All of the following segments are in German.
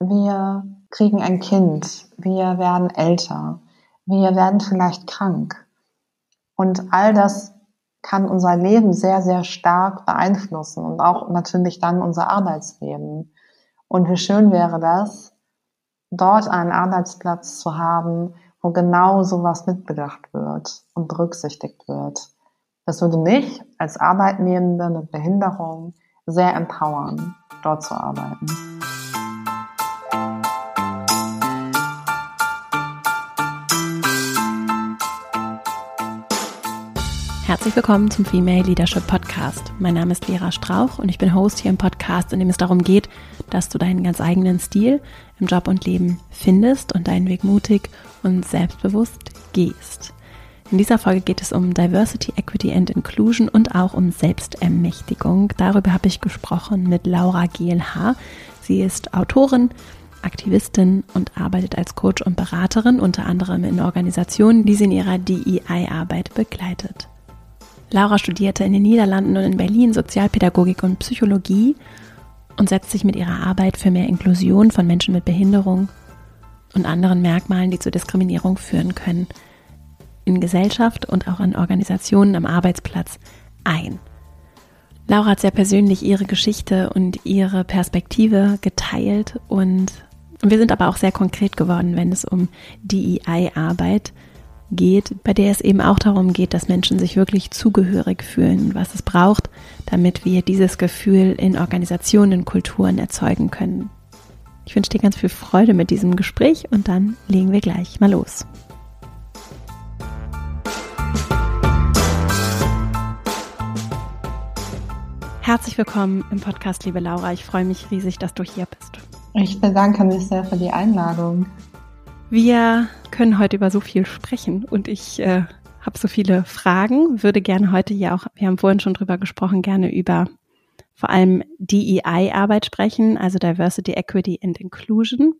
wir kriegen ein Kind, wir werden älter, wir werden vielleicht krank. Und all das kann unser Leben sehr, sehr stark beeinflussen und auch natürlich dann unser Arbeitsleben. Und wie schön wäre das, dort einen Arbeitsplatz zu haben, wo genau sowas mitbedacht wird und berücksichtigt wird. Das würde mich als Arbeitnehmende mit Behinderung sehr empowern, dort zu arbeiten. Herzlich willkommen zum Female Leadership Podcast. Mein Name ist Vera Strauch und ich bin Host hier im Podcast, in dem es darum geht, dass du deinen ganz eigenen Stil im Job und Leben findest und deinen Weg mutig und selbstbewusst gehst. In dieser Folge geht es um Diversity, Equity and Inclusion und auch um Selbstermächtigung. Darüber habe ich gesprochen mit Laura GLH. Sie ist Autorin, Aktivistin und arbeitet als Coach und Beraterin, unter anderem in Organisationen, die sie in ihrer DEI-Arbeit begleitet. Laura studierte in den Niederlanden und in Berlin Sozialpädagogik und Psychologie und setzt sich mit ihrer Arbeit für mehr Inklusion von Menschen mit Behinderung und anderen Merkmalen, die zur Diskriminierung führen können, in Gesellschaft und auch in Organisationen am Arbeitsplatz ein. Laura hat sehr persönlich ihre Geschichte und ihre Perspektive geteilt und wir sind aber auch sehr konkret geworden, wenn es um DEI-Arbeit geht geht, bei der es eben auch darum geht, dass Menschen sich wirklich zugehörig fühlen, was es braucht, damit wir dieses Gefühl in Organisationen, Kulturen erzeugen können. Ich wünsche dir ganz viel Freude mit diesem Gespräch und dann legen wir gleich mal los. Herzlich willkommen im Podcast, liebe Laura. Ich freue mich riesig, dass du hier bist. Ich bedanke mich sehr für die Einladung. Wir können heute über so viel sprechen und ich äh, habe so viele Fragen, würde gerne heute ja auch, wir haben vorhin schon drüber gesprochen, gerne über vor allem DEI-Arbeit sprechen, also Diversity, Equity and Inclusion.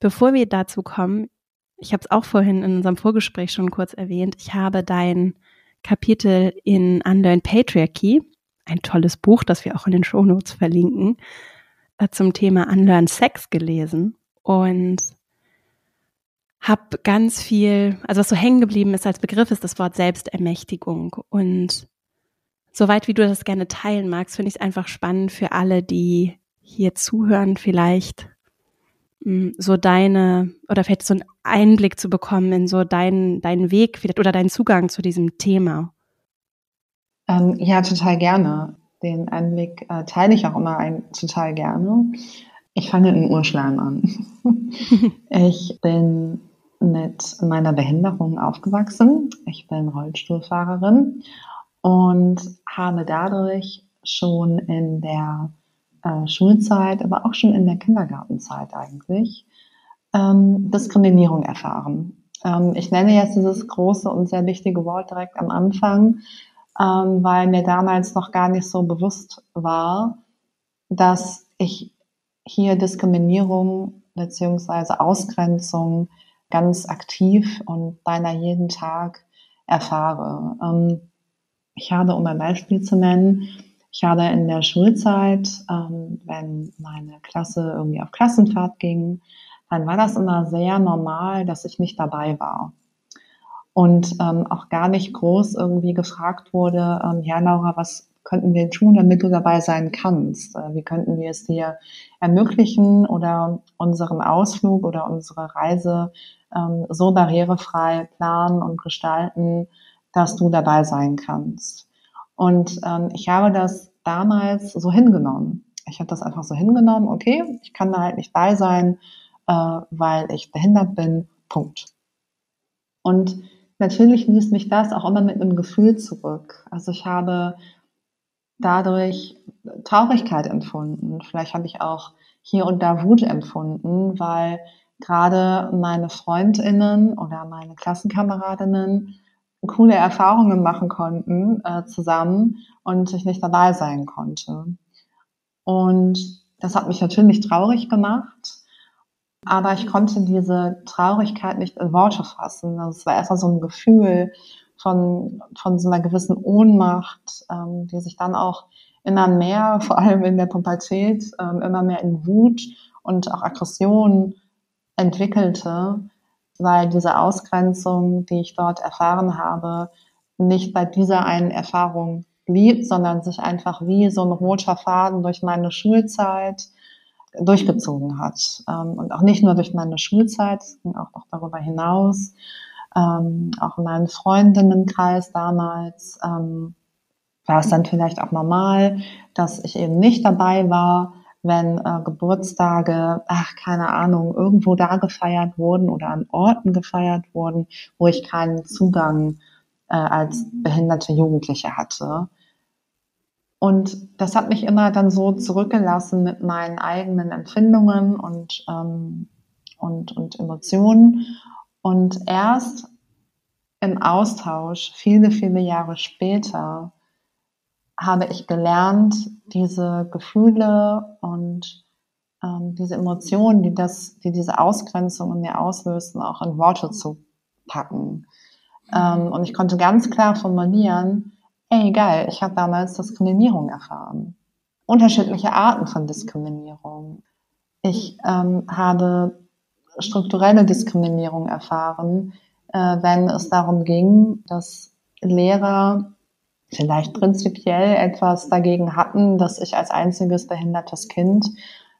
Bevor wir dazu kommen, ich habe es auch vorhin in unserem Vorgespräch schon kurz erwähnt, ich habe dein Kapitel in Unlearn Patriarchy, ein tolles Buch, das wir auch in den Shownotes verlinken, äh, zum Thema Unlearn Sex gelesen und habe ganz viel, also was so hängen geblieben ist als Begriff, ist das Wort Selbstermächtigung. Und soweit wie du das gerne teilen magst, finde ich es einfach spannend für alle, die hier zuhören, vielleicht hm, so deine oder vielleicht so einen Einblick zu bekommen in so deinen, deinen Weg vielleicht oder deinen Zugang zu diesem Thema. Ähm, ja, total gerne. Den Einblick äh, teile ich auch immer ein, total gerne. Ich fange in Urschleim an. ich bin mit meiner Behinderung aufgewachsen. Ich bin Rollstuhlfahrerin und habe dadurch schon in der äh, Schulzeit, aber auch schon in der Kindergartenzeit eigentlich ähm, Diskriminierung erfahren. Ähm, ich nenne jetzt dieses große und sehr wichtige Wort direkt am Anfang, ähm, weil mir damals noch gar nicht so bewusst war, dass ich hier Diskriminierung beziehungsweise Ausgrenzung ganz aktiv und beinahe jeden Tag erfahre. Ähm, ich habe, um ein Beispiel zu nennen, ich habe in der Schulzeit, ähm, wenn meine Klasse irgendwie auf Klassenfahrt ging, dann war das immer sehr normal, dass ich nicht dabei war. Und ähm, auch gar nicht groß irgendwie gefragt wurde, ähm, ja Laura, was könnten wir tun, damit du dabei sein kannst? Äh, wie könnten wir es dir ermöglichen oder unseren Ausflug oder unsere Reise ähm, so barrierefrei planen und gestalten, dass du dabei sein kannst. Und ähm, ich habe das damals so hingenommen. Ich habe das einfach so hingenommen, okay, ich kann da halt nicht bei sein, äh, weil ich behindert bin, Punkt. Und natürlich ließ mich das auch immer mit einem Gefühl zurück. Also ich habe dadurch Traurigkeit empfunden. Vielleicht habe ich auch hier und da Wut empfunden, weil gerade meine Freundinnen oder meine Klassenkameradinnen coole Erfahrungen machen konnten äh, zusammen und ich nicht dabei sein konnte. Und das hat mich natürlich traurig gemacht, aber ich konnte diese Traurigkeit nicht in Worte fassen. Also es war erstmal so ein Gefühl von, von so einer gewissen Ohnmacht, ähm, die sich dann auch immer mehr, vor allem in der Pubertät, ähm, immer mehr in Wut und auch Aggression entwickelte, weil diese Ausgrenzung, die ich dort erfahren habe, nicht bei dieser einen Erfahrung blieb, sondern sich einfach wie so ein roter Faden durch meine Schulzeit durchgezogen hat. Ähm, und auch nicht nur durch meine Schulzeit, ging auch noch darüber hinaus. Ähm, auch in meinem Freundinnenkreis damals ähm, war es dann vielleicht auch normal, dass ich eben nicht dabei war, wenn äh, Geburtstage, ach keine Ahnung, irgendwo da gefeiert wurden oder an Orten gefeiert wurden, wo ich keinen Zugang äh, als behinderte Jugendliche hatte. Und das hat mich immer dann so zurückgelassen mit meinen eigenen Empfindungen und, ähm, und, und Emotionen. Und erst im Austausch, viele, viele Jahre später, habe ich gelernt, diese Gefühle und ähm, diese Emotionen, die, das, die diese Ausgrenzung in mir auslösten, auch in Worte zu packen. Ähm, und ich konnte ganz klar formulieren, ey geil, ich habe damals Diskriminierung erfahren. Unterschiedliche Arten von Diskriminierung. Ich ähm, habe strukturelle Diskriminierung erfahren, äh, wenn es darum ging, dass Lehrer vielleicht prinzipiell etwas dagegen hatten, dass ich als einziges behindertes Kind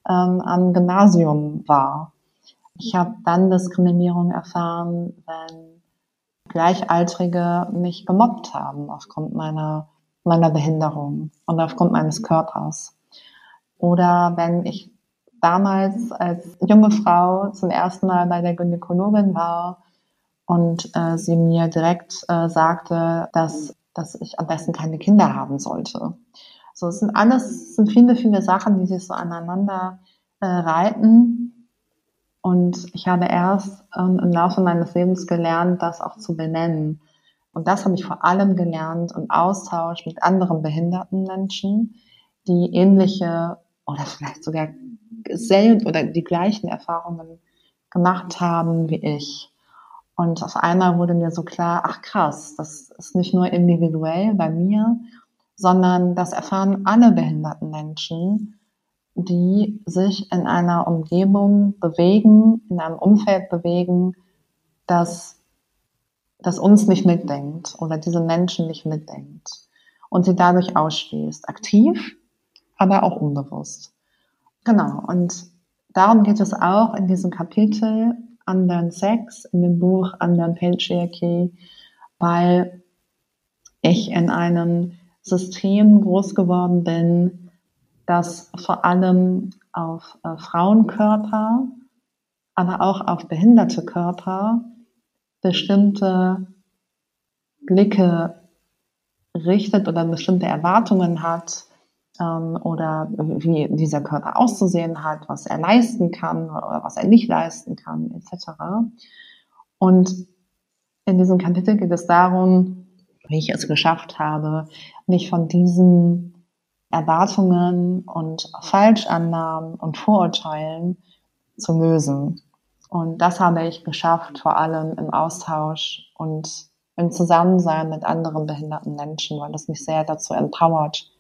ähm, am Gymnasium war. Ich habe dann Diskriminierung erfahren, wenn Gleichaltrige mich gemobbt haben aufgrund meiner, meiner Behinderung und aufgrund meines Körpers. Oder wenn ich damals als junge Frau zum ersten Mal bei der Gynäkologin war und äh, sie mir direkt äh, sagte, dass dass ich am besten keine Kinder haben sollte. So, es sind alles, es sind viele, viele Sachen, die sich so aneinander äh, reiten. Und ich habe erst ähm, im Laufe meines Lebens gelernt, das auch zu benennen. Und das habe ich vor allem gelernt im Austausch mit anderen behinderten Menschen, die ähnliche oder vielleicht sogar selten oder die gleichen Erfahrungen gemacht haben wie ich. Und auf einmal wurde mir so klar, ach krass, das ist nicht nur individuell bei mir, sondern das erfahren alle behinderten Menschen, die sich in einer Umgebung bewegen, in einem Umfeld bewegen, das, das uns nicht mitdenkt oder diese Menschen nicht mitdenkt und sie dadurch ausschließt. Aktiv, aber auch unbewusst. Genau. Und darum geht es auch in diesem Kapitel Unlearn Sex in dem Buch Unlearn Patriarchy, weil ich in einem System groß geworden bin, das vor allem auf äh, Frauenkörper, aber auch auf behinderte Körper bestimmte Blicke richtet oder bestimmte Erwartungen hat, ähm, oder wie dieser Körper auszusehen hat, was er leisten kann oder was er nicht leisten kann, etc. Und in diesem Kapitel geht es darum, wie ich es geschafft habe, mich von diesen Erwartungen und Falschannahmen und Vorurteilen zu lösen. Und das habe ich geschafft, vor allem im Austausch und im Zusammensein mit anderen behinderten Menschen, weil es mich sehr dazu empowert,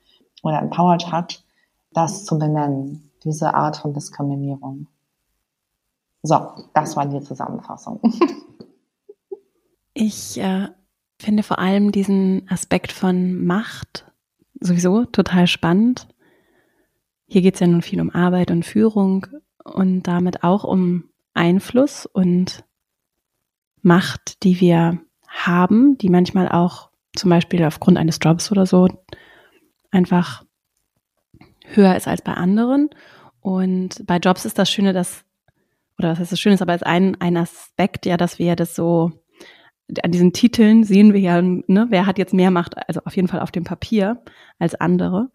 oder empowered hat, das zu benennen, diese Art von Diskriminierung. So, das war die Zusammenfassung. Ich äh, finde vor allem diesen Aspekt von Macht sowieso total spannend. Hier geht es ja nun viel um Arbeit und Führung und damit auch um Einfluss und Macht, die wir haben, die manchmal auch zum Beispiel aufgrund eines Jobs oder so einfach höher ist als bei anderen. Und bei Jobs ist das Schöne, dass, oder was heißt das Schöne ist, aber als ein, ein Aspekt ja, dass wir das so, an diesen Titeln sehen wir ja, ne, wer hat jetzt mehr Macht, also auf jeden Fall auf dem Papier als andere.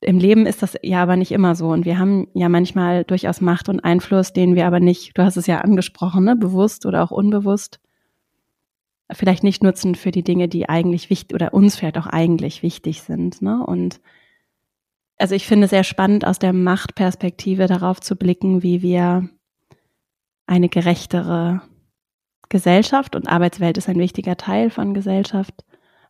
Im Leben ist das ja aber nicht immer so. Und wir haben ja manchmal durchaus Macht und Einfluss, den wir aber nicht, du hast es ja angesprochen, ne, bewusst oder auch unbewusst, vielleicht nicht nutzen für die Dinge, die eigentlich wichtig oder uns vielleicht auch eigentlich wichtig sind. Ne? Und also ich finde es sehr spannend, aus der Machtperspektive darauf zu blicken, wie wir eine gerechtere Gesellschaft und Arbeitswelt ist ein wichtiger Teil von Gesellschaft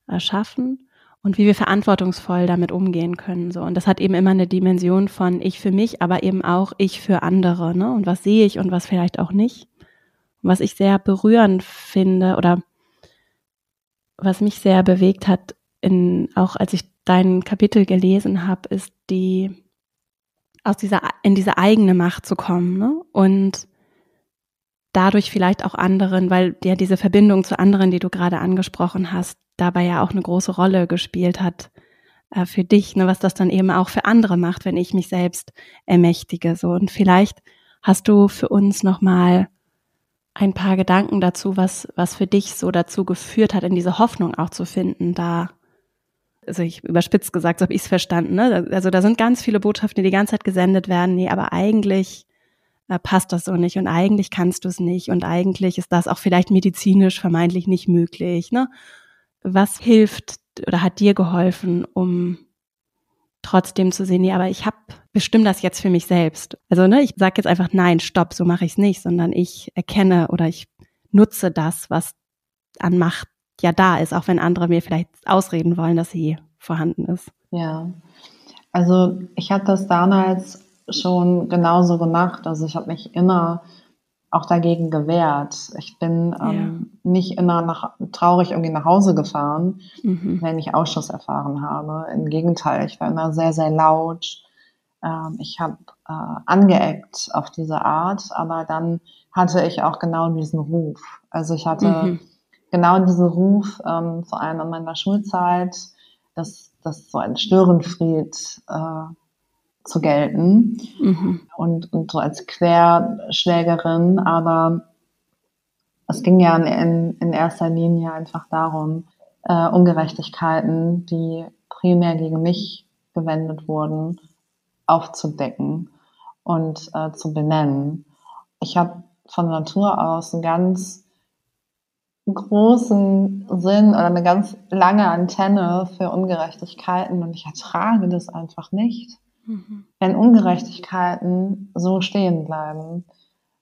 erschaffen und wie wir verantwortungsvoll damit umgehen können. So. Und das hat eben immer eine Dimension von ich für mich, aber eben auch ich für andere. Ne? Und was sehe ich und was vielleicht auch nicht. Und was ich sehr berührend finde oder was mich sehr bewegt hat, in, auch als ich dein Kapitel gelesen habe, ist die aus dieser in diese eigene Macht zu kommen ne? und dadurch vielleicht auch anderen, weil ja diese Verbindung zu anderen, die du gerade angesprochen hast, dabei ja auch eine große Rolle gespielt hat äh, für dich, ne, was das dann eben auch für andere macht, wenn ich mich selbst ermächtige. So und vielleicht hast du für uns noch mal ein paar Gedanken dazu, was was für dich so dazu geführt hat, in diese Hoffnung auch zu finden, da also ich überspitzt gesagt, so habe ich es verstanden. Ne? Also da sind ganz viele Botschaften, die die ganze Zeit gesendet werden. Nee, aber eigentlich äh, passt das so nicht und eigentlich kannst du es nicht und eigentlich ist das auch vielleicht medizinisch vermeintlich nicht möglich. Ne? was hilft oder hat dir geholfen, um trotzdem zu sehen, nee, aber ich habe bestimme das jetzt für mich selbst. Also ne, ich sage jetzt einfach nein, stopp, so mache ich es nicht, sondern ich erkenne oder ich nutze das, was an Macht ja da ist, auch wenn andere mir vielleicht ausreden wollen, dass sie vorhanden ist. Ja, also ich hatte das damals schon genauso gemacht. Also ich habe mich immer auch dagegen gewehrt. Ich bin ähm, ja. nicht immer nach, traurig irgendwie nach Hause gefahren, mhm. wenn ich Ausschuss erfahren habe. Im Gegenteil, ich war immer sehr, sehr laut. Ähm, ich habe äh, angeeckt auf diese Art, aber dann hatte ich auch genau diesen Ruf. Also ich hatte mhm. genau diesen Ruf, ähm, vor allem in meiner Schulzeit, dass, dass so ein Störenfried äh, zu gelten mhm. und, und so als Querschlägerin, aber es ging ja in, in erster Linie einfach darum, äh, Ungerechtigkeiten, die primär gegen mich gewendet wurden, aufzudecken und äh, zu benennen. Ich habe von Natur aus einen ganz großen Sinn oder eine ganz lange Antenne für Ungerechtigkeiten und ich ertrage das einfach nicht mhm. wenn Ungerechtigkeiten so stehen bleiben.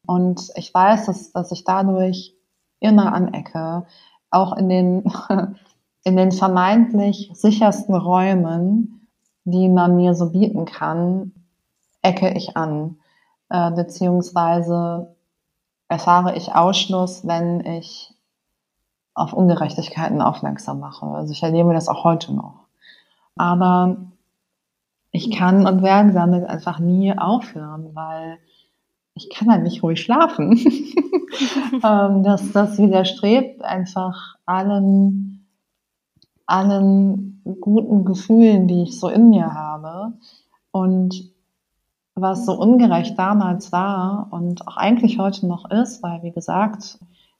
Und ich weiß, dass, dass ich dadurch immer anecke, auch in den, in den vermeintlich sichersten Räumen, die man mir so bieten kann, ecke ich an. Äh, beziehungsweise erfahre ich Ausschluss, wenn ich auf Ungerechtigkeiten aufmerksam mache. Also ich erlebe das auch heute noch. Aber ich kann und werde damit einfach nie aufhören, weil ich kann halt nicht ruhig schlafen. ähm, das, das widerstrebt einfach allen, allen guten Gefühlen, die ich so in mir habe. Und was so ungerecht damals war und auch eigentlich heute noch ist, weil wie gesagt,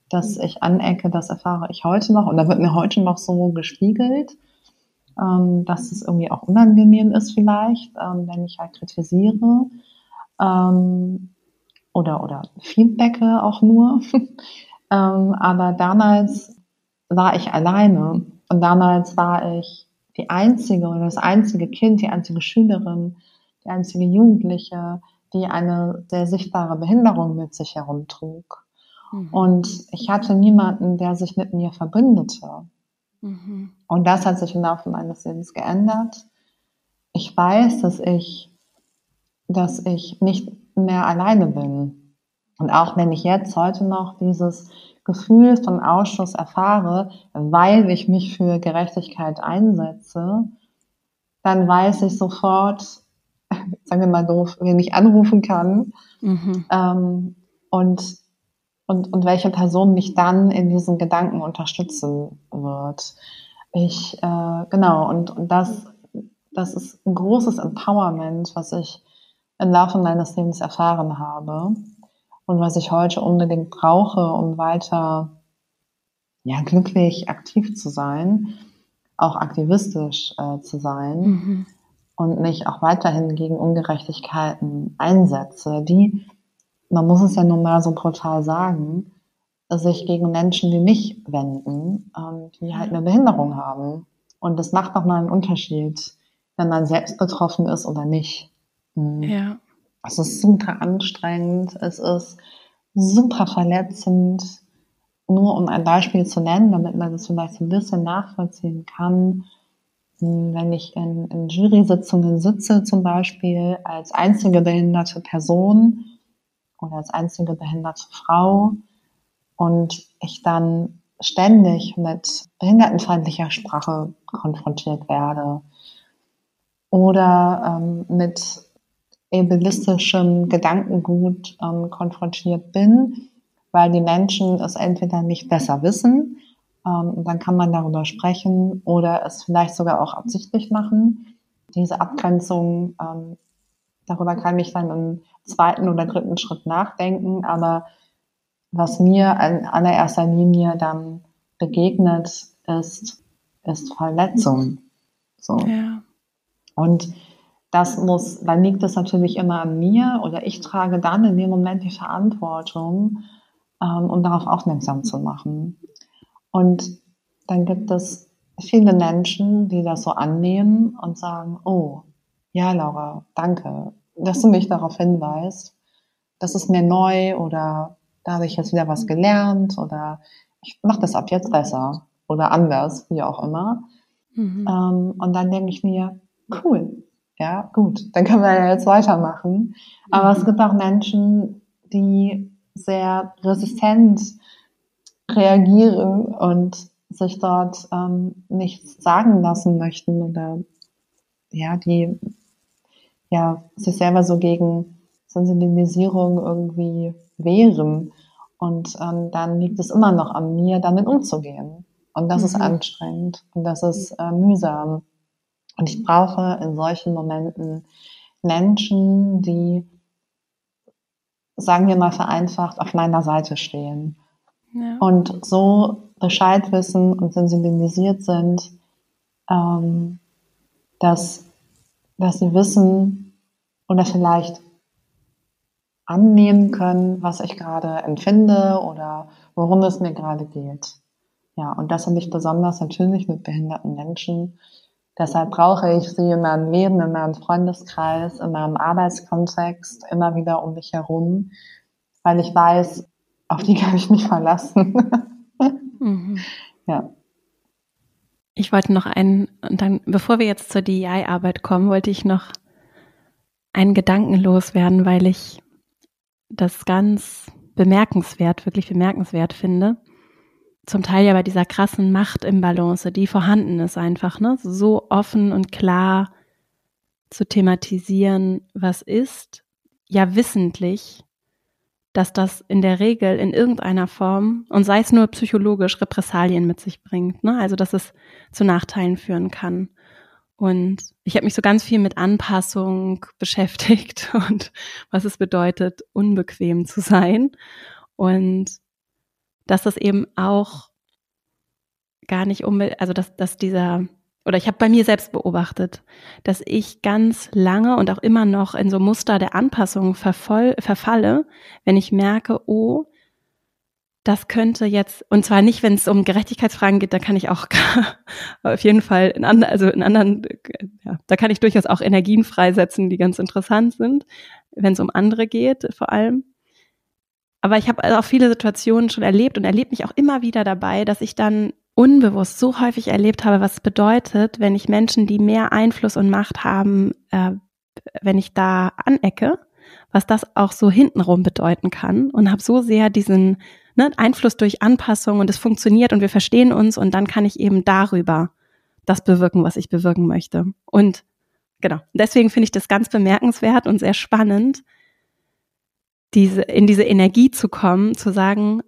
dass ich anecke, das erfahre ich heute noch und da wird mir heute noch so gespiegelt ähm, dass es irgendwie auch unangenehm ist vielleicht, ähm, wenn ich halt kritisiere ähm, oder, oder feedbacke auch nur. ähm, aber damals war ich alleine und damals war ich die einzige oder das einzige Kind, die einzige Schülerin, die einzige Jugendliche, die eine sehr sichtbare Behinderung mit sich herumtrug. Mhm. Und ich hatte niemanden, der sich mit mir verbündete. Mhm. Und das hat sich im Laufe meines Lebens geändert. Ich weiß, dass ich, dass ich nicht mehr alleine bin. Und auch wenn ich jetzt heute noch dieses Gefühl von Ausschuss erfahre, weil ich mich für Gerechtigkeit einsetze, dann weiß ich sofort, sagen wir mal doof, wen ich anrufen kann. Mhm. Ähm, und und, und welche Person mich dann in diesen Gedanken unterstützen wird. Ich, äh, genau, und, und das, das ist ein großes Empowerment, was ich im Laufe meines Lebens erfahren habe und was ich heute unbedingt brauche, um weiter ja, glücklich aktiv zu sein, auch aktivistisch äh, zu sein mhm. und mich auch weiterhin gegen Ungerechtigkeiten einsetze, die man muss es ja nun mal so brutal sagen, sich gegen Menschen wie mich wenden, ähm, die halt eine Behinderung haben. Und das macht nochmal einen Unterschied, wenn man selbst betroffen ist oder nicht. Mhm. Ja. Es ist super anstrengend, es ist super verletzend. Nur um ein Beispiel zu nennen, damit man das vielleicht ein bisschen nachvollziehen kann. wenn ich in, in Jury-Sitzungen sitze, zum Beispiel als einzige behinderte Person oder als einzige behinderte Frau und ich dann ständig mit behindertenfeindlicher Sprache konfrontiert werde oder ähm, mit ableistischem Gedankengut ähm, konfrontiert bin, weil die Menschen es entweder nicht besser wissen, ähm, dann kann man darüber sprechen oder es vielleicht sogar auch absichtlich machen. Diese Abgrenzung, ähm, darüber kann ich dann im zweiten oder dritten Schritt nachdenken, aber was mir in allererster Linie dann begegnet, ist, ist Verletzung. So. Ja. Und das muss, dann liegt es natürlich immer an mir oder ich trage dann in dem Moment die Verantwortung, ähm, um darauf aufmerksam zu machen. Und dann gibt es viele Menschen, die das so annehmen und sagen, oh, ja, Laura, danke, dass du mich darauf hinweist. Das ist mir neu oder da habe ich jetzt wieder was gelernt oder ich mache das ab jetzt besser oder anders, wie auch immer. Mhm. Ähm, und dann denke ich mir, cool, ja, gut, dann können wir ja jetzt weitermachen. Aber mhm. es gibt auch Menschen, die sehr resistent reagieren und sich dort ähm, nichts sagen lassen möchten oder ja, die ja sich selber so gegen Sensibilisierung irgendwie wehren. Und ähm, dann liegt es immer noch an mir, damit umzugehen. Und das mhm. ist anstrengend und das ist äh, mühsam. Und ich brauche in solchen Momenten Menschen, die, sagen wir mal vereinfacht, auf meiner Seite stehen. Ja. Und so Bescheid wissen und sensibilisiert sind, ähm, dass, dass sie wissen oder vielleicht annehmen können, was ich gerade empfinde oder worum es mir gerade geht. Ja, und das habe ich besonders natürlich mit behinderten Menschen. Deshalb brauche ich sie in meinem Leben, in meinem Freundeskreis, in meinem Arbeitskontext immer wieder um mich herum, weil ich weiß, auf die kann ich mich verlassen. mhm. Ja. Ich wollte noch einen, und dann, bevor wir jetzt zur DEI-Arbeit kommen, wollte ich noch einen Gedanken loswerden, weil ich das ganz bemerkenswert, wirklich bemerkenswert finde. Zum Teil ja bei dieser krassen Machtimbalance, die vorhanden ist einfach, ne? So offen und klar zu thematisieren, was ist, ja wissentlich, dass das in der Regel in irgendeiner Form und sei es nur psychologisch Repressalien mit sich bringt, ne? Also dass es zu Nachteilen führen kann. Und ich habe mich so ganz viel mit Anpassung beschäftigt und was es bedeutet, unbequem zu sein. Und dass das eben auch gar nicht unbedingt, also dass, dass dieser, oder ich habe bei mir selbst beobachtet, dass ich ganz lange und auch immer noch in so Muster der Anpassung vervoll, verfalle, wenn ich merke, oh, das könnte jetzt, und zwar nicht, wenn es um Gerechtigkeitsfragen geht, da kann ich auch auf jeden Fall in, anderen, also in anderen, ja, da kann ich durchaus auch Energien freisetzen, die ganz interessant sind, wenn es um andere geht, vor allem. Aber ich habe auch viele Situationen schon erlebt und erlebe mich auch immer wieder dabei, dass ich dann unbewusst so häufig erlebt habe, was es bedeutet, wenn ich Menschen, die mehr Einfluss und Macht haben, äh, wenn ich da anecke, was das auch so hintenrum bedeuten kann und habe so sehr diesen ne, Einfluss durch Anpassung und es funktioniert und wir verstehen uns und dann kann ich eben darüber das bewirken, was ich bewirken möchte. Und genau, deswegen finde ich das ganz bemerkenswert und sehr spannend, diese, in diese Energie zu kommen, zu sagen,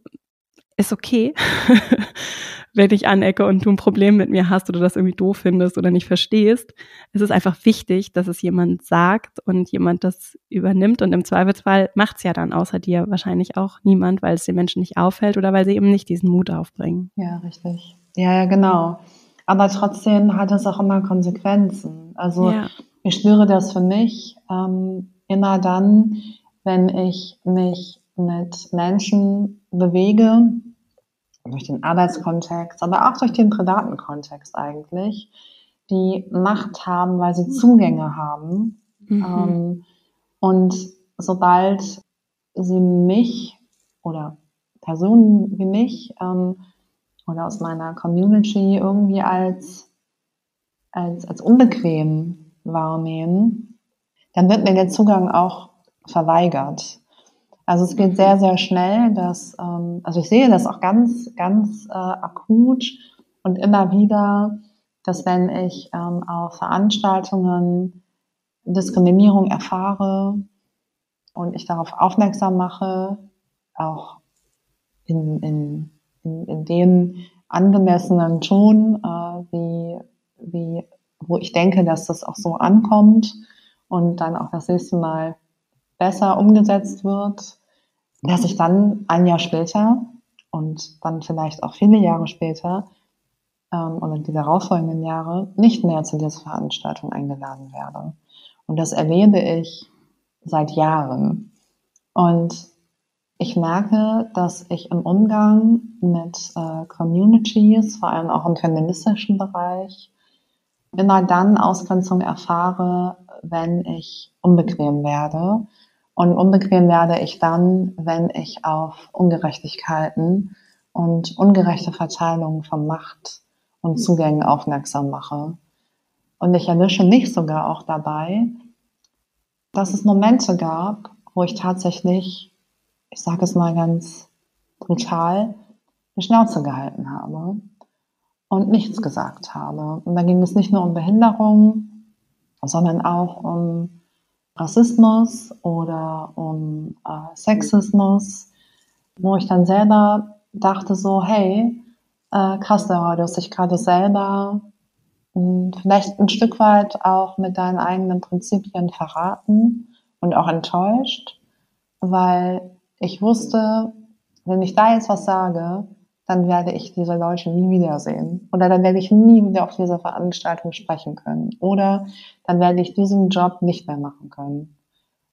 ist okay, wenn ich anecke und du ein Problem mit mir hast oder das irgendwie doof findest oder nicht verstehst. Es ist einfach wichtig, dass es jemand sagt und jemand das übernimmt und im Zweifelsfall macht es ja dann außer dir wahrscheinlich auch niemand, weil es den Menschen nicht auffällt oder weil sie eben nicht diesen Mut aufbringen. Ja, richtig. Ja, ja, genau. Aber trotzdem hat es auch immer Konsequenzen. Also ja. ich spüre das für mich ähm, immer dann, wenn ich mich mit Menschen bewege, durch den Arbeitskontext, aber auch durch den privaten Kontext eigentlich, die Macht haben, weil sie Zugänge haben. Mhm. Ähm, und sobald sie mich oder Personen wie mich ähm, oder aus meiner Community irgendwie als als, als unbequem wahrnehmen, dann wird mir der Zugang auch verweigert. Also es geht sehr, sehr schnell, dass, ähm, also ich sehe das auch ganz, ganz äh, akut und immer wieder, dass wenn ich ähm, auf Veranstaltungen Diskriminierung erfahre und ich darauf aufmerksam mache, auch in, in, in, in dem angemessenen Ton, äh, wie, wie, wo ich denke, dass das auch so ankommt und dann auch das nächste Mal besser umgesetzt wird, dass ich dann ein Jahr später und dann vielleicht auch viele Jahre später ähm, oder die darauffolgenden Jahre nicht mehr zu dieser Veranstaltung eingeladen werde. Und das erlebe ich seit Jahren. Und ich merke, dass ich im Umgang mit äh, Communities, vor allem auch im feministischen Bereich, immer dann Ausgrenzung erfahre, wenn ich unbequem werde. Und unbequem werde ich dann, wenn ich auf Ungerechtigkeiten und ungerechte Verteilung von Macht und Zugängen aufmerksam mache. Und ich erwische mich sogar auch dabei, dass es Momente gab, wo ich tatsächlich ich sage es mal ganz brutal, die Schnauze gehalten habe und nichts gesagt habe. Und da ging es nicht nur um Behinderung, sondern auch um Rassismus oder um äh, Sexismus, wo ich dann selber dachte so, hey, äh, krass, du hast dich gerade selber mh, hm, vielleicht ein Stück weit auch mit deinen eigenen Prinzipien verraten und auch enttäuscht, weil ich wusste, wenn ich da jetzt was sage, dann werde ich diese Leute nie wiedersehen. Oder dann werde ich nie wieder auf dieser Veranstaltung sprechen können. Oder dann werde ich diesen Job nicht mehr machen können.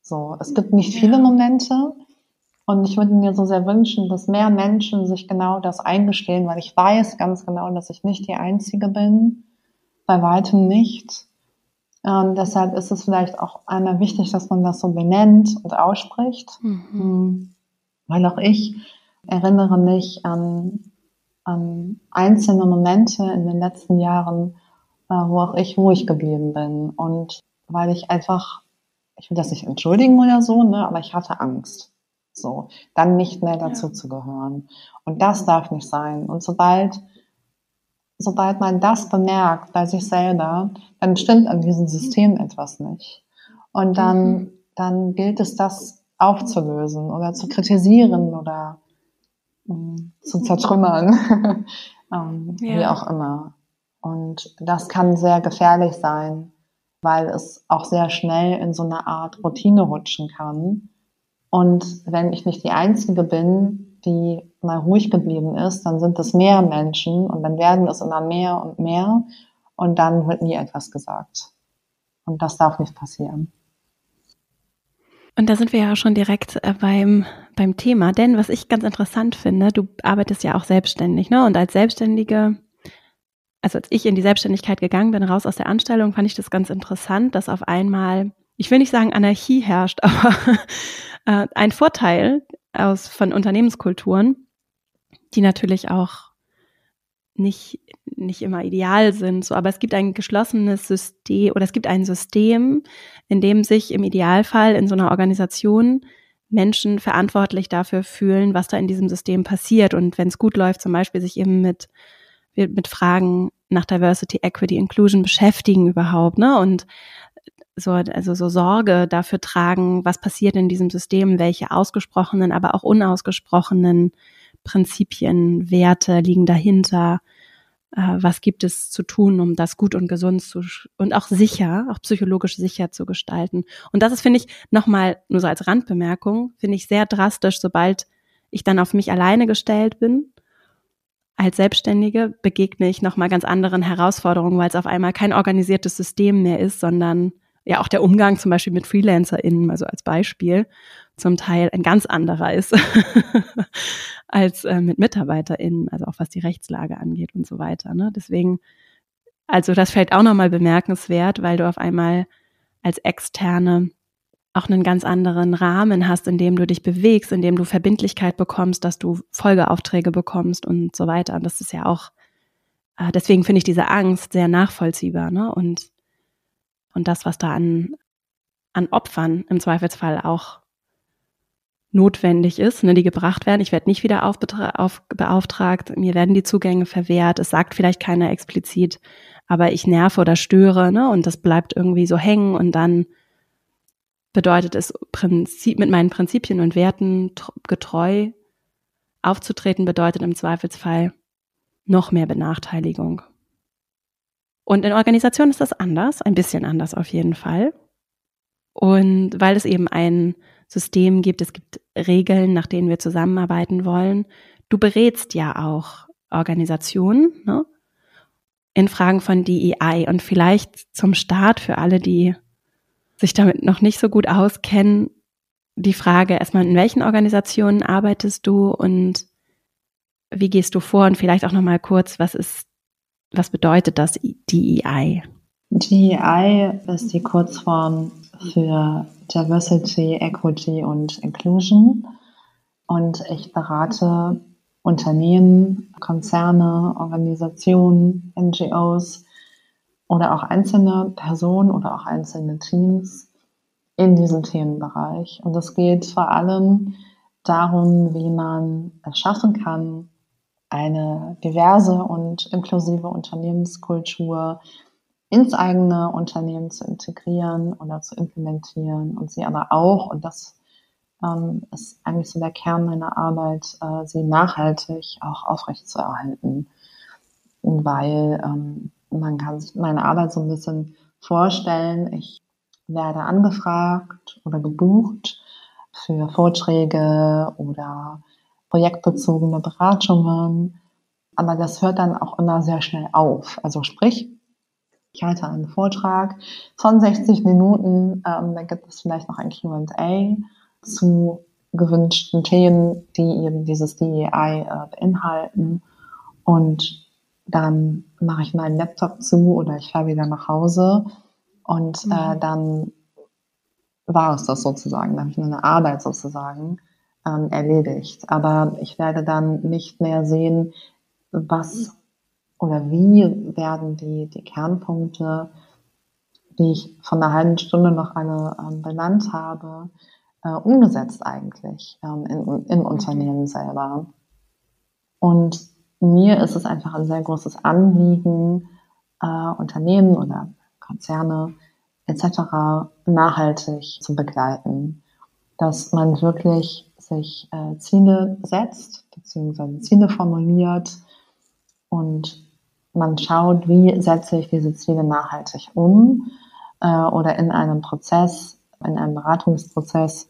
So, es gibt nicht viele Momente. Und ich würde mir so sehr wünschen, dass mehr Menschen sich genau das eingestehen, weil ich weiß ganz genau, dass ich nicht die Einzige bin. Bei weitem nicht. Ähm, deshalb ist es vielleicht auch einmal wichtig, dass man das so benennt und ausspricht. Mhm. Hm. Weil auch ich erinnere mich an, an einzelne Momente in den letzten Jahren, äh, wo auch ich ruhig geblieben bin. Und weil ich einfach, ich will das nicht entschuldigen oder so, ne, aber ich hatte Angst. So, dann nicht mehr dazu zu gehören. Und das darf nicht sein. Und sobald, sobald man das bemerkt bei sich selber, dann stimmt an diesem System etwas nicht. Und dann, mhm. dann gilt es, das aufzulösen oder zu kritisieren oder zu zertrümmern, ähm, ja. wie auch immer. Und das kann sehr gefährlich sein, weil es auch sehr schnell in so eine Art Routine rutschen kann. Und wenn ich nicht die Einzige bin, die mal ruhig geblieben ist, dann sind es mehr Menschen und dann werden es immer mehr und mehr und dann wird nie etwas gesagt. Und das darf nicht passieren. Und da sind wir ja schon direkt äh, beim, beim Thema. Denn was ich ganz interessant finde, du arbeitest ja auch selbstständig, ne? Und als Selbstständige, also als ich in die Selbstständigkeit gegangen bin, raus aus der Anstellung, fand ich das ganz interessant, dass auf einmal, ich will nicht sagen Anarchie herrscht, aber äh, ein Vorteil aus, von Unternehmenskulturen, die natürlich auch nicht, nicht immer ideal sind, so, aber es gibt ein geschlossenes System oder es gibt ein System, in dem sich im Idealfall in so einer Organisation Menschen verantwortlich dafür fühlen, was da in diesem System passiert. Und wenn es gut läuft, zum Beispiel sich eben mit, mit Fragen nach Diversity, Equity, Inclusion beschäftigen überhaupt, ne? Und so, also so Sorge dafür tragen, was passiert in diesem System, welche ausgesprochenen, aber auch unausgesprochenen Prinzipien, Werte liegen dahinter, was gibt es zu tun, um das gut und gesund zu und auch sicher, auch psychologisch sicher zu gestalten. Und das ist, finde ich, nochmal nur so als Randbemerkung, finde ich sehr drastisch, sobald ich dann auf mich alleine gestellt bin. Als Selbstständige begegne ich nochmal ganz anderen Herausforderungen, weil es auf einmal kein organisiertes System mehr ist, sondern ja auch der Umgang zum Beispiel mit FreelancerInnen, also als Beispiel, zum Teil ein ganz anderer ist als äh, mit MitarbeiterInnen, also auch was die Rechtslage angeht und so weiter. Ne? Deswegen, also das fällt auch nochmal bemerkenswert, weil du auf einmal als Externe auch einen ganz anderen Rahmen hast, in dem du dich bewegst, in dem du Verbindlichkeit bekommst, dass du Folgeaufträge bekommst und so weiter. Und das ist ja auch äh, deswegen finde ich diese Angst sehr nachvollziehbar, ne? Und, und das, was da an, an Opfern im Zweifelsfall auch notwendig ist, ne, die gebracht werden. Ich werde nicht wieder auf, beauftragt, mir werden die Zugänge verwehrt, es sagt vielleicht keiner explizit, aber ich nerve oder störe, ne, und das bleibt irgendwie so hängen und dann bedeutet es Prinzip, mit meinen Prinzipien und Werten getreu aufzutreten, bedeutet im Zweifelsfall noch mehr Benachteiligung. Und in Organisationen ist das anders, ein bisschen anders auf jeden Fall. Und weil es eben ein System gibt, es gibt Regeln, nach denen wir zusammenarbeiten wollen. Du berätst ja auch Organisationen ne? in Fragen von DEI und vielleicht zum Start für alle, die sich damit noch nicht so gut auskennen, die Frage erstmal, in welchen Organisationen arbeitest du und wie gehst du vor und vielleicht auch nochmal kurz, was ist, was bedeutet das DEI? DEI ist die Kurzform für Diversity, Equity und Inclusion. Und ich berate Unternehmen, Konzerne, Organisationen, NGOs oder auch einzelne Personen oder auch einzelne Teams in diesem Themenbereich. Und es geht vor allem darum, wie man es schaffen kann, eine diverse und inklusive Unternehmenskultur ins eigene Unternehmen zu integrieren oder zu implementieren und sie aber auch, und das ähm, ist eigentlich so der Kern meiner Arbeit, äh, sie nachhaltig auch aufrechtzuerhalten. Weil ähm, man kann sich meine Arbeit so ein bisschen vorstellen, ich werde angefragt oder gebucht für Vorträge oder projektbezogene Beratungen, aber das hört dann auch immer sehr schnell auf. Also sprich, ich halte einen Vortrag von 60 Minuten. Ähm, dann gibt es vielleicht noch ein QA zu gewünschten Themen, die eben dieses DEI äh, beinhalten. Und dann mache ich meinen Laptop zu oder ich fahre wieder nach Hause und äh, mhm. dann war es das sozusagen. Dann habe ich meine Arbeit sozusagen ähm, erledigt. Aber ich werde dann nicht mehr sehen, was oder wie werden die, die Kernpunkte, die ich von einer halben Stunde noch alle ähm, benannt habe, äh, umgesetzt eigentlich ähm, in, im Unternehmen selber. Und mir ist es einfach ein sehr großes Anliegen, äh, Unternehmen oder Konzerne etc. nachhaltig zu begleiten, dass man wirklich sich äh, Ziele setzt, beziehungsweise Ziele formuliert und man schaut, wie setze ich diese Ziele nachhaltig um äh, oder in einem Prozess, in einem Beratungsprozess,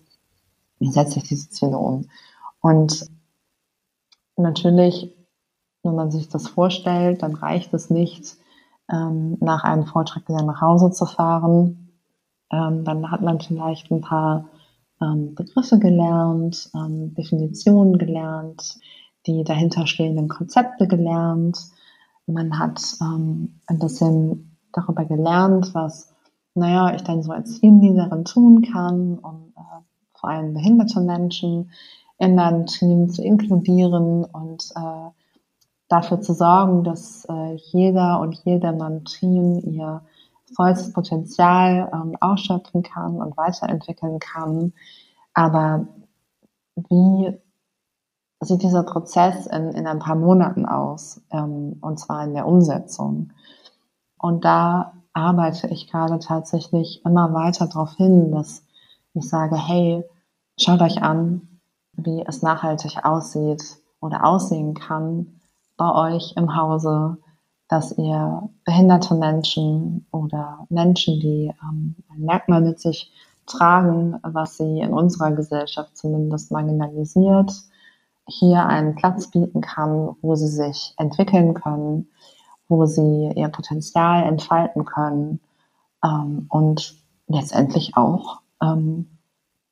wie setze ich diese Ziele um. Und natürlich, wenn man sich das vorstellt, dann reicht es nicht, ähm, nach einem Vortrag wieder nach Hause zu fahren. Ähm, dann hat man vielleicht ein paar ähm, Begriffe gelernt, ähm, Definitionen gelernt, die dahinterstehenden Konzepte gelernt. Man hat ähm, ein bisschen darüber gelernt, was, naja, ich dann so als Teamleaderin tun kann, um äh, vor allem behinderte Menschen in meinem Team zu inkludieren und äh, dafür zu sorgen, dass äh, jeder und jede in meinem Team ihr volles Potenzial ähm, ausschöpfen kann und weiterentwickeln kann. Aber wie sieht dieser Prozess in, in ein paar Monaten aus, ähm, und zwar in der Umsetzung. Und da arbeite ich gerade tatsächlich immer weiter darauf hin, dass ich sage, hey, schaut euch an, wie es nachhaltig aussieht oder aussehen kann bei euch im Hause, dass ihr behinderte Menschen oder Menschen, die ähm, ein Merkmal mit sich tragen, was sie in unserer Gesellschaft zumindest marginalisiert, hier einen Platz bieten kann, wo sie sich entwickeln können, wo sie ihr Potenzial entfalten können ähm, und letztendlich auch ähm,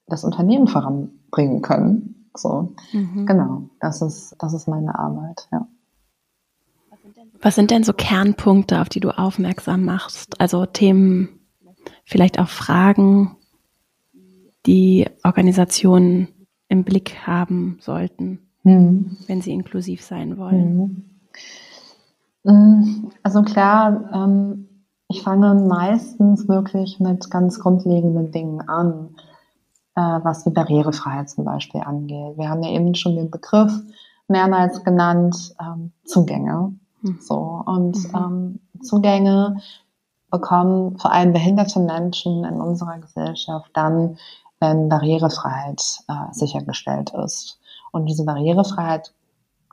das Unternehmen voranbringen können. So, mhm. genau, das ist, das ist meine Arbeit, ja. Was sind denn so Kernpunkte, auf die du aufmerksam machst? Also Themen, vielleicht auch Fragen, die Organisationen im Blick haben sollten? mhm. wenn sie inklusiv sein wollen. Mhm. Mm, also klar, ähm, ich fange meistens wirklich mit ganz grundlegenden Dingen an, äh, was die Barrierefreiheit zum Beispiel angeht. Wir haben ja eben schon den Begriff mehrmals genannt, ähm, Zugänge. Mhm. So, und mhm. ähm, Zugänge bekommen vor allem behinderte Menschen in unserer Gesellschaft dann, wenn Barrierefreiheit äh, sichergestellt ist. Und diese Barrierefreiheit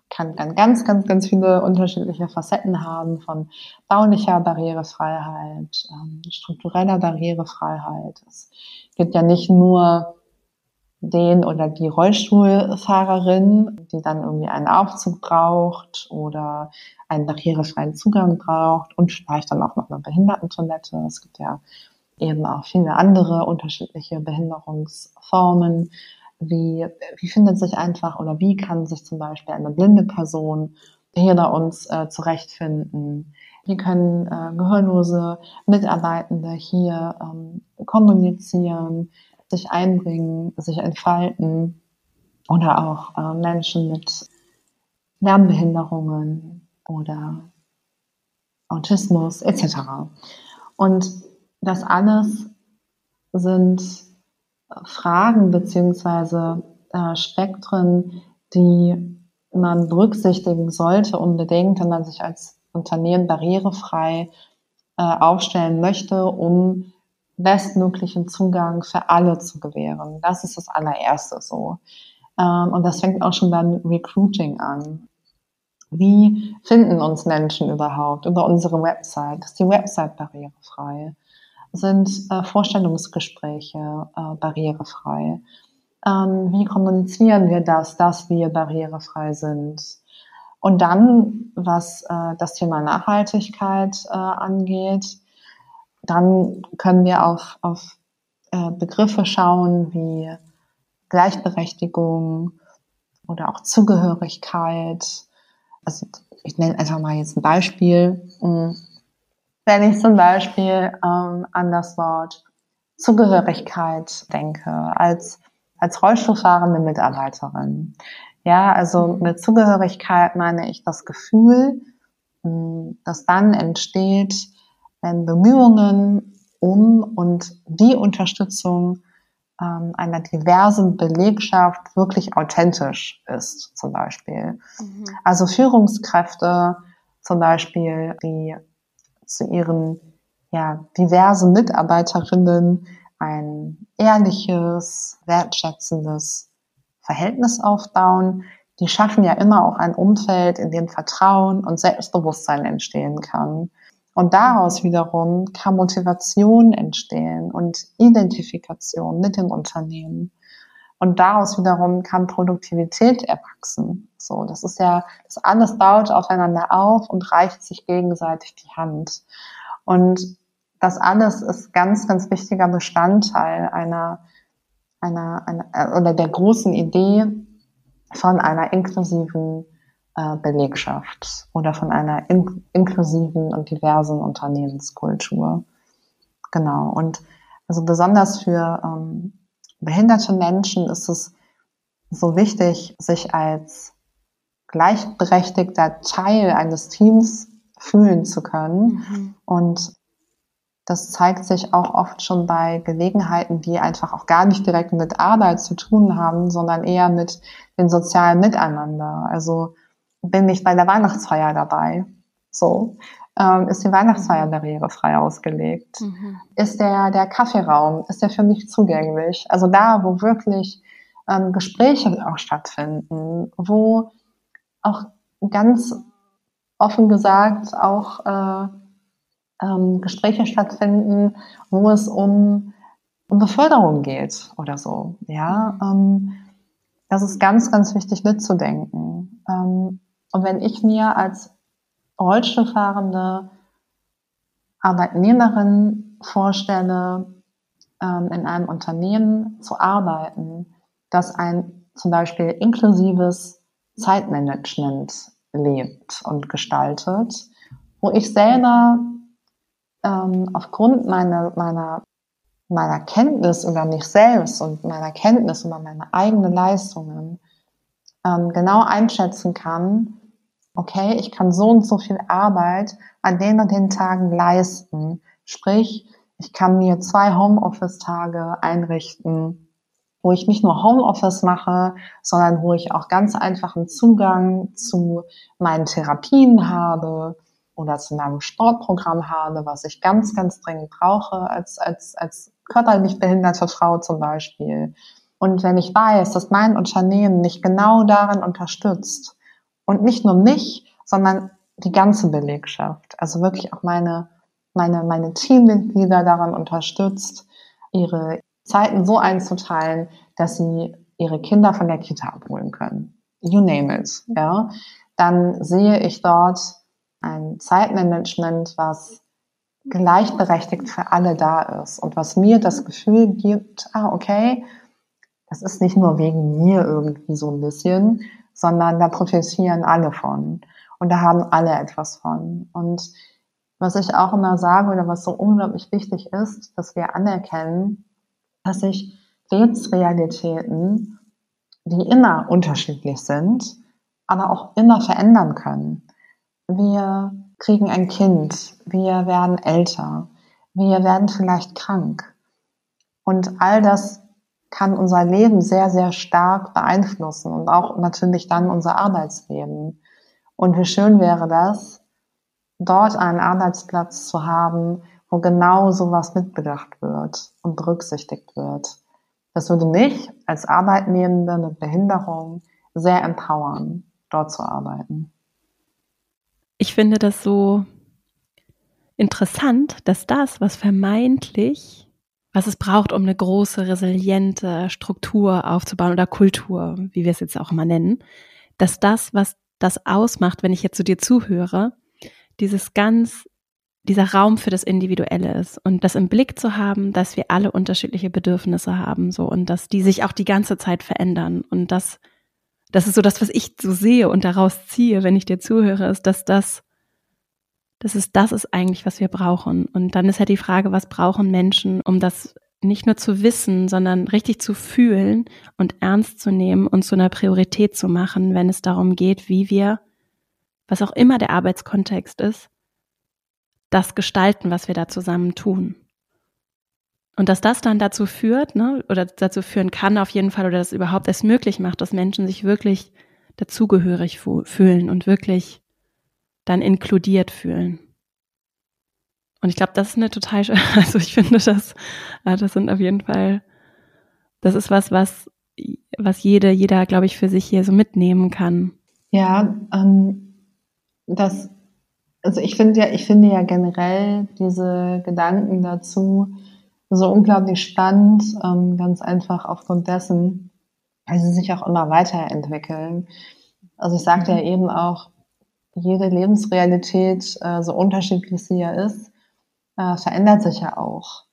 kann dann ganz, ganz, ganz viele unterschiedliche Facetten haben von baulicher Barrierefreiheit, ähm, struktureller Barrierefreiheit. Es gibt ja nicht nur den oder die Rollstuhlfahrerin, die dann irgendwie einen Aufzug braucht oder einen barrierefreien Zugang braucht und vielleicht dann auch noch eine Behindertentoilette. Es gibt ja eben auch viele andere unterschiedliche Behinderungsformen. Wie, wie findet sich einfach oder wie kann sich zum Beispiel eine blinde Person hier bei uns äh, zurechtfinden? Wie können äh, gehörlose Mitarbeitende hier ähm, kommunizieren, sich einbringen, sich entfalten oder auch äh, Menschen mit Lernbehinderungen oder Autismus etc. Und das alles sind Fragen beziehungsweise äh, Spektren, die man berücksichtigen sollte unbedingt, wenn man sich als Unternehmen barrierefrei äh, aufstellen möchte, um bestmöglichen Zugang für alle zu gewähren. Das ist das allererste so. Ähm, und das fängt auch schon beim Recruiting an. Wie finden uns Menschen überhaupt über unsere Website? Ist die Website barrierefrei? Sind äh, Vorstellungsgespräche äh, barrierefrei? Ähm, wie kommunizieren wir das, dass wir barrierefrei sind? Und dann, was äh, das Thema Nachhaltigkeit äh, angeht, dann können wir auf, auf äh, Begriffe schauen wie Gleichberechtigung oder auch Zugehörigkeit. Also ich nenne einfach mal jetzt ein Beispiel. Hm. Wenn ich zum Beispiel ähm, an das Wort Zugehörigkeit denke, als, als Rollstuhlfahrende Mitarbeiterin. Ja, also mit Zugehörigkeit meine ich das Gefühl, hm, das dann entsteht, wenn Bemühungen um und die Unterstützung ähm, einer diversen Belegschaft wirklich authentisch ist, zum Beispiel. Mhm. Also Führungskräfte zum Beispiel, die zu ihren ja, diversen Mitarbeiterinnen ein ehrliches, wertschätzendes Verhältnis aufbauen, die schaffen ja immer auch ein Umfeld, in dem Vertrauen und Selbstbewusstsein entstehen kann. Und daraus wiederum kann Motivation entstehen und Identifikation mit dem Unternehmen. Und daraus wiederum kann Produktivität erwachsen. So, das ist ja, das alles baut aufeinander auf und reicht sich gegenseitig die Hand. Und das alles ist ganz, ganz wichtiger Bestandteil einer, einer, einer oder der großen Idee von einer inklusiven äh, Belegschaft oder von einer in inklusiven und diversen Unternehmenskultur. Genau. Und also besonders für ähm, behinderte Menschen ist es so wichtig, sich als gleichberechtigter Teil eines Teams fühlen zu können. Mhm. Und das zeigt sich auch oft schon bei Gelegenheiten, die einfach auch gar nicht direkt mit Arbeit zu tun haben, sondern eher mit dem sozialen Miteinander. Also bin ich bei der Weihnachtsfeier dabei. So. Ähm, ist die Weihnachtsfeier barrierefrei ausgelegt? Mhm. Ist der, der Kaffeeraum, ist der für mich zugänglich? Also da, wo wirklich ähm, Gespräche auch stattfinden, wo auch ganz offen gesagt auch äh, ähm, Gespräche stattfinden, wo es um, um Beförderung geht oder so. Ja, ähm, das ist ganz, ganz wichtig mitzudenken. Und wenn ich mir als Rollstuhlfahrende Arbeitnehmerin vorstelle, ähm, in einem Unternehmen zu arbeiten, das ein zum Beispiel inklusives Zeitmanagement lebt und gestaltet, wo ich selber ähm, aufgrund meiner, meiner, meiner Kenntnis über mich selbst und meiner Kenntnis über meine eigenen Leistungen ähm, genau einschätzen kann, okay, ich kann so und so viel Arbeit an den und den Tagen leisten. Sprich, ich kann mir zwei Homeoffice-Tage einrichten, wo ich nicht nur Homeoffice mache, sondern wo ich auch ganz einfachen Zugang zu meinen Therapien habe oder zu meinem Sportprogramm habe, was ich ganz, ganz dringend brauche als, als, als körperlich behinderte Frau zum Beispiel. Und wenn ich weiß, dass mein Unternehmen mich genau darin unterstützt und nicht nur mich, sondern die ganze Belegschaft, also wirklich auch meine, meine, meine Teammitglieder daran unterstützt, ihre Zeiten so einzuteilen, dass sie ihre Kinder von der Kita abholen können. You name it, ja. Dann sehe ich dort ein Zeitmanagement, was gleichberechtigt für alle da ist und was mir das Gefühl gibt, ah, okay, das ist nicht nur wegen mir irgendwie so ein bisschen, sondern da profitieren alle von. Und da haben alle etwas von. Und was ich auch immer sage oder was so unglaublich wichtig ist, dass wir anerkennen, dass sich Lebensrealitäten, die immer unterschiedlich sind, aber auch immer verändern können. Wir kriegen ein Kind, wir werden älter, wir werden vielleicht krank. Und all das kann unser Leben sehr, sehr stark beeinflussen und auch natürlich dann unser Arbeitsleben. Und wie schön wäre das, dort einen Arbeitsplatz zu haben, wo genau sowas mitbedacht wird und berücksichtigt wird. Das würde mich als Arbeitnehmende mit Behinderung sehr empowern, dort zu arbeiten. Ich finde das so interessant, dass das, was vermeintlich, was es braucht, um eine große, resiliente Struktur aufzubauen oder Kultur, wie wir es jetzt auch immer nennen, dass das, was das ausmacht, wenn ich jetzt zu dir zuhöre, dieses ganz dieser Raum für das Individuelle ist und das im Blick zu haben, dass wir alle unterschiedliche Bedürfnisse haben, so und dass die sich auch die ganze Zeit verändern und das, das ist so das, was ich so sehe und daraus ziehe, wenn ich dir zuhöre, ist, dass das, das ist, das ist eigentlich, was wir brauchen. Und dann ist ja die Frage, was brauchen Menschen, um das nicht nur zu wissen, sondern richtig zu fühlen und ernst zu nehmen und zu einer Priorität zu machen, wenn es darum geht, wie wir, was auch immer der Arbeitskontext ist, das gestalten, was wir da zusammen tun. Und dass das dann dazu führt, ne, oder dazu führen kann auf jeden Fall, oder das überhaupt erst möglich macht, dass Menschen sich wirklich dazugehörig fühlen und wirklich dann inkludiert fühlen. Und ich glaube, das ist eine total, also ich finde das, äh, das sind auf jeden Fall, das ist was, was, was jede, jeder, glaube ich, für sich hier so mitnehmen kann. Ja, ähm, das also ich finde ja, ich finde ja generell diese Gedanken dazu so unglaublich spannend, ähm, ganz einfach aufgrund dessen, weil sie sich auch immer weiterentwickeln. Also ich sagte ja mhm. eben auch, jede Lebensrealität, äh, so unterschiedlich sie ja ist, äh, verändert sich ja auch.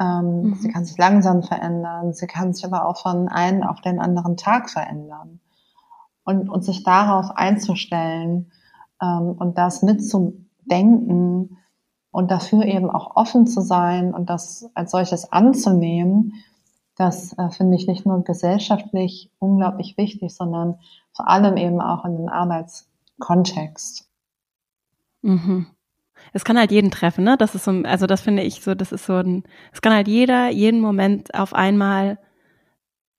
Ähm, mhm. Sie kann sich langsam verändern, sie kann sich aber auch von einem auf den anderen Tag verändern. Und, und sich darauf einzustellen, ähm, und das mitzudenken und dafür eben auch offen zu sein und das als solches anzunehmen, das äh, finde ich nicht nur gesellschaftlich unglaublich wichtig, sondern vor allem eben auch in den Arbeitskontext. Mhm. Es kann halt jeden treffen, ne? Das ist so, also das finde ich so, das ist so ein, es kann halt jeder jeden Moment auf einmal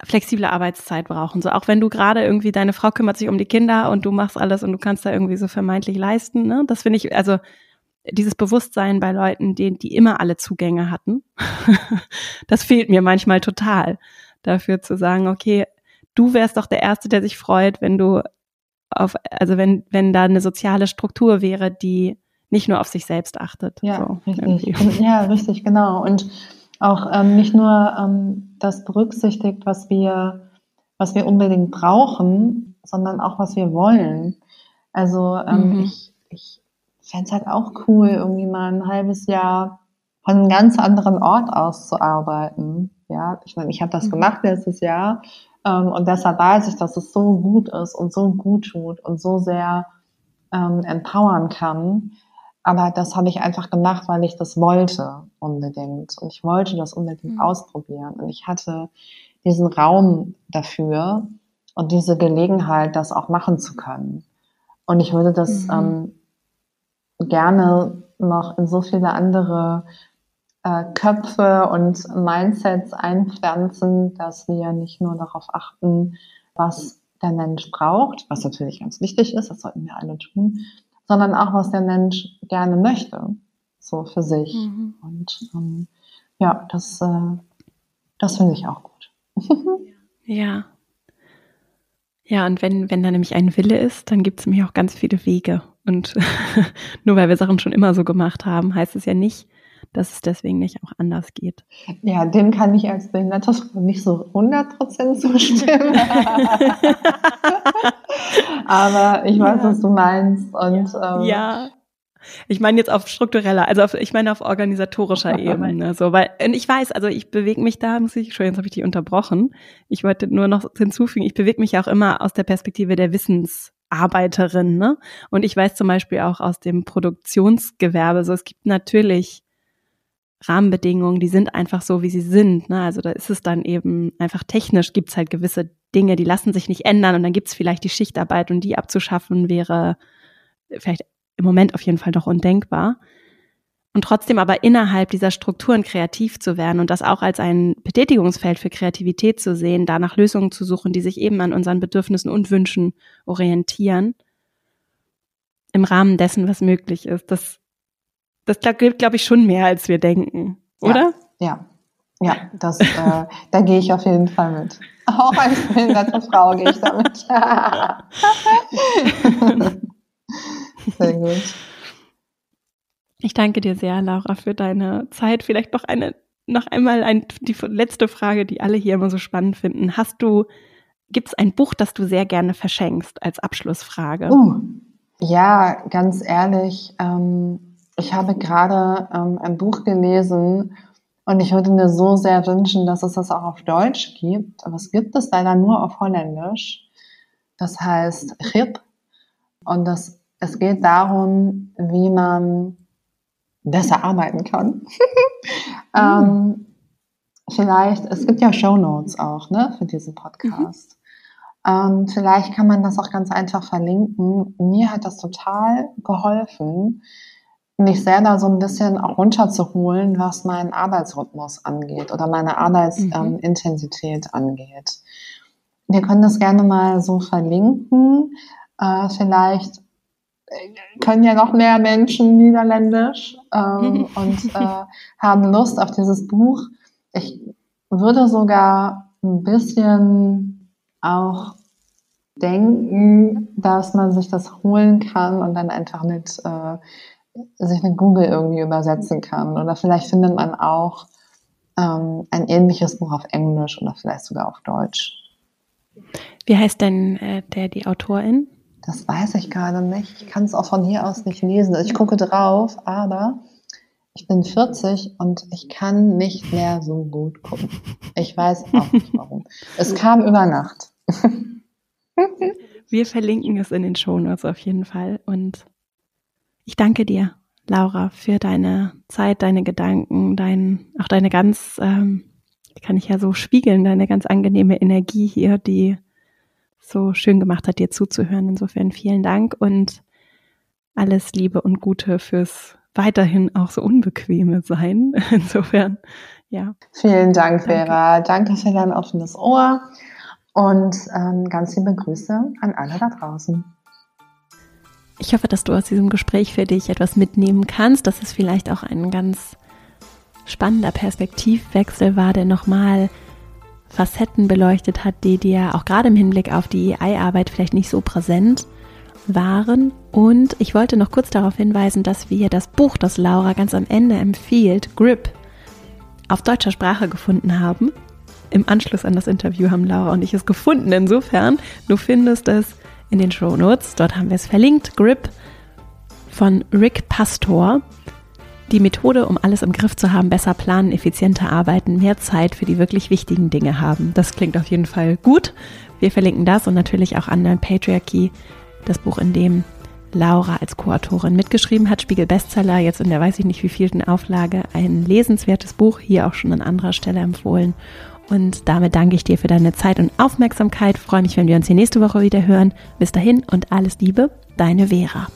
flexible Arbeitszeit brauchen. So auch wenn du gerade irgendwie deine Frau kümmert sich um die Kinder und du machst alles und du kannst da irgendwie so vermeintlich leisten. Ne? Das finde ich, also dieses Bewusstsein bei Leuten, die, die immer alle Zugänge hatten, das fehlt mir manchmal total. Dafür zu sagen, okay, du wärst doch der Erste, der sich freut, wenn du auf, also wenn, wenn da eine soziale Struktur wäre, die nicht nur auf sich selbst achtet. Ja, so, richtig. Irgendwie. Ja, richtig, genau. Und auch ähm, nicht nur ähm, das berücksichtigt, was wir, was wir unbedingt brauchen, sondern auch was wir wollen. Also ähm, mhm. ich, ich fände es halt auch cool, irgendwie mal ein halbes Jahr von einem ganz anderen Ort aus zu arbeiten. Ja, ich meine, ich habe das mhm. gemacht letztes Jahr und deshalb weiß ich, dass es so gut ist und so gut tut und so sehr ähm, empowern kann. Aber das habe ich einfach gemacht, weil ich das wollte unbedingt. Und ich wollte das unbedingt mhm. ausprobieren. Und ich hatte diesen Raum dafür und diese Gelegenheit, das auch machen zu können. Und ich würde das mhm. ähm, gerne noch in so viele andere Köpfe und Mindsets einpflanzen, dass wir nicht nur darauf achten, was der Mensch braucht, was natürlich ganz wichtig ist, das sollten wir alle tun, sondern auch, was der Mensch gerne möchte, so für sich. Mhm. Und ähm, ja, das, äh, das finde ich auch gut. ja. Ja, und wenn, wenn da nämlich ein Wille ist, dann gibt es nämlich auch ganz viele Wege. Und nur weil wir Sachen schon immer so gemacht haben, heißt es ja nicht, dass es deswegen nicht auch anders geht. Ja, dem kann ich als Behindertenfrau nicht so 100% zustimmen. Aber ich weiß, ja. was du meinst. Und, ja. Ähm, ja. Ich meine jetzt auf struktureller, also auf, ich meine auf organisatorischer Ebene. So, weil, und ich weiß, also ich bewege mich da, muss ich, schon, jetzt habe ich die unterbrochen. Ich wollte nur noch hinzufügen, ich bewege mich auch immer aus der Perspektive der Wissensarbeiterin, ne? Und ich weiß zum Beispiel auch aus dem Produktionsgewerbe, so es gibt natürlich Rahmenbedingungen, die sind einfach so, wie sie sind. Ne? Also da ist es dann eben einfach technisch gibt es halt gewisse Dinge, die lassen sich nicht ändern und dann gibt es vielleicht die Schichtarbeit und die abzuschaffen wäre vielleicht im Moment auf jeden Fall noch undenkbar. Und trotzdem aber innerhalb dieser Strukturen kreativ zu werden und das auch als ein Betätigungsfeld für Kreativität zu sehen, da nach Lösungen zu suchen, die sich eben an unseren Bedürfnissen und Wünschen orientieren, im Rahmen dessen, was möglich ist. Das das gilt, glaube ich, schon mehr, als wir denken, oder? Ja, ja, ja das, äh, da gehe ich auf jeden Fall mit. Auch als behinderte Frau gehe ich damit. sehr gut. Ich danke dir sehr, Laura, für deine Zeit. Vielleicht noch eine, noch einmal ein, die letzte Frage, die alle hier immer so spannend finden. Hast du, gibt es ein Buch, das du sehr gerne verschenkst als Abschlussfrage? Uh, ja, ganz ehrlich, ähm, ich habe gerade ähm, ein Buch gelesen und ich würde mir so sehr wünschen, dass es das auch auf Deutsch gibt. Aber es gibt es leider nur auf Holländisch. Das heißt Chip. Und das, es geht darum, wie man besser arbeiten kann. ähm, vielleicht, es gibt ja Show Notes auch, ne, für diesen Podcast. Mhm. Ähm, vielleicht kann man das auch ganz einfach verlinken. Mir hat das total geholfen, mich selber so ein bisschen auch runterzuholen, was meinen Arbeitsrhythmus angeht oder meine Arbeitsintensität mhm. ähm, angeht. Wir können das gerne mal so verlinken. Äh, vielleicht äh, können ja noch mehr Menschen Niederländisch ähm, und äh, haben Lust auf dieses Buch. Ich würde sogar ein bisschen auch denken, dass man sich das holen kann und dann einfach mit äh, sich mit Google irgendwie übersetzen kann. Oder vielleicht findet man auch ähm, ein ähnliches Buch auf Englisch oder vielleicht sogar auf Deutsch. Wie heißt denn äh, der die Autorin? Das weiß ich gerade nicht. Ich kann es auch von hier aus nicht lesen. Ich gucke drauf, aber ich bin 40 und ich kann nicht mehr so gut gucken. Ich weiß auch nicht warum. es kam über Nacht. Wir verlinken es in den Shownotes auf jeden Fall und ich danke dir, Laura, für deine Zeit, deine Gedanken, dein, auch deine ganz, ähm, kann ich ja so spiegeln, deine ganz angenehme Energie hier, die so schön gemacht hat, dir zuzuhören. Insofern vielen Dank und alles Liebe und Gute fürs weiterhin auch so unbequeme Sein. Insofern, ja. Vielen Dank, Vera. Danke, Danke für dein offenes Ohr und ähm, ganz liebe Grüße an alle da draußen. Ich hoffe, dass du aus diesem Gespräch für dich etwas mitnehmen kannst, dass es vielleicht auch ein ganz spannender Perspektivwechsel war, der nochmal Facetten beleuchtet hat, die dir auch gerade im Hinblick auf die EI-Arbeit vielleicht nicht so präsent waren. Und ich wollte noch kurz darauf hinweisen, dass wir das Buch, das Laura ganz am Ende empfiehlt, Grip, auf deutscher Sprache gefunden haben. Im Anschluss an das Interview haben Laura und ich es gefunden. Insofern, du findest es in den Show Notes. Dort haben wir es verlinkt. Grip von Rick Pastor. Die Methode, um alles im Griff zu haben, besser planen, effizienter arbeiten, mehr Zeit für die wirklich wichtigen Dinge haben. Das klingt auf jeden Fall gut. Wir verlinken das und natürlich auch Online Patriarchy, das Buch, in dem Laura als Co-Autorin mitgeschrieben hat, Spiegel Bestseller, jetzt in der weiß ich nicht wievielten Auflage, ein lesenswertes Buch, hier auch schon an anderer Stelle empfohlen. Und damit danke ich dir für deine Zeit und Aufmerksamkeit. freue mich, wenn wir uns hier nächste Woche wieder hören. Bis dahin und alles Liebe, Deine Vera.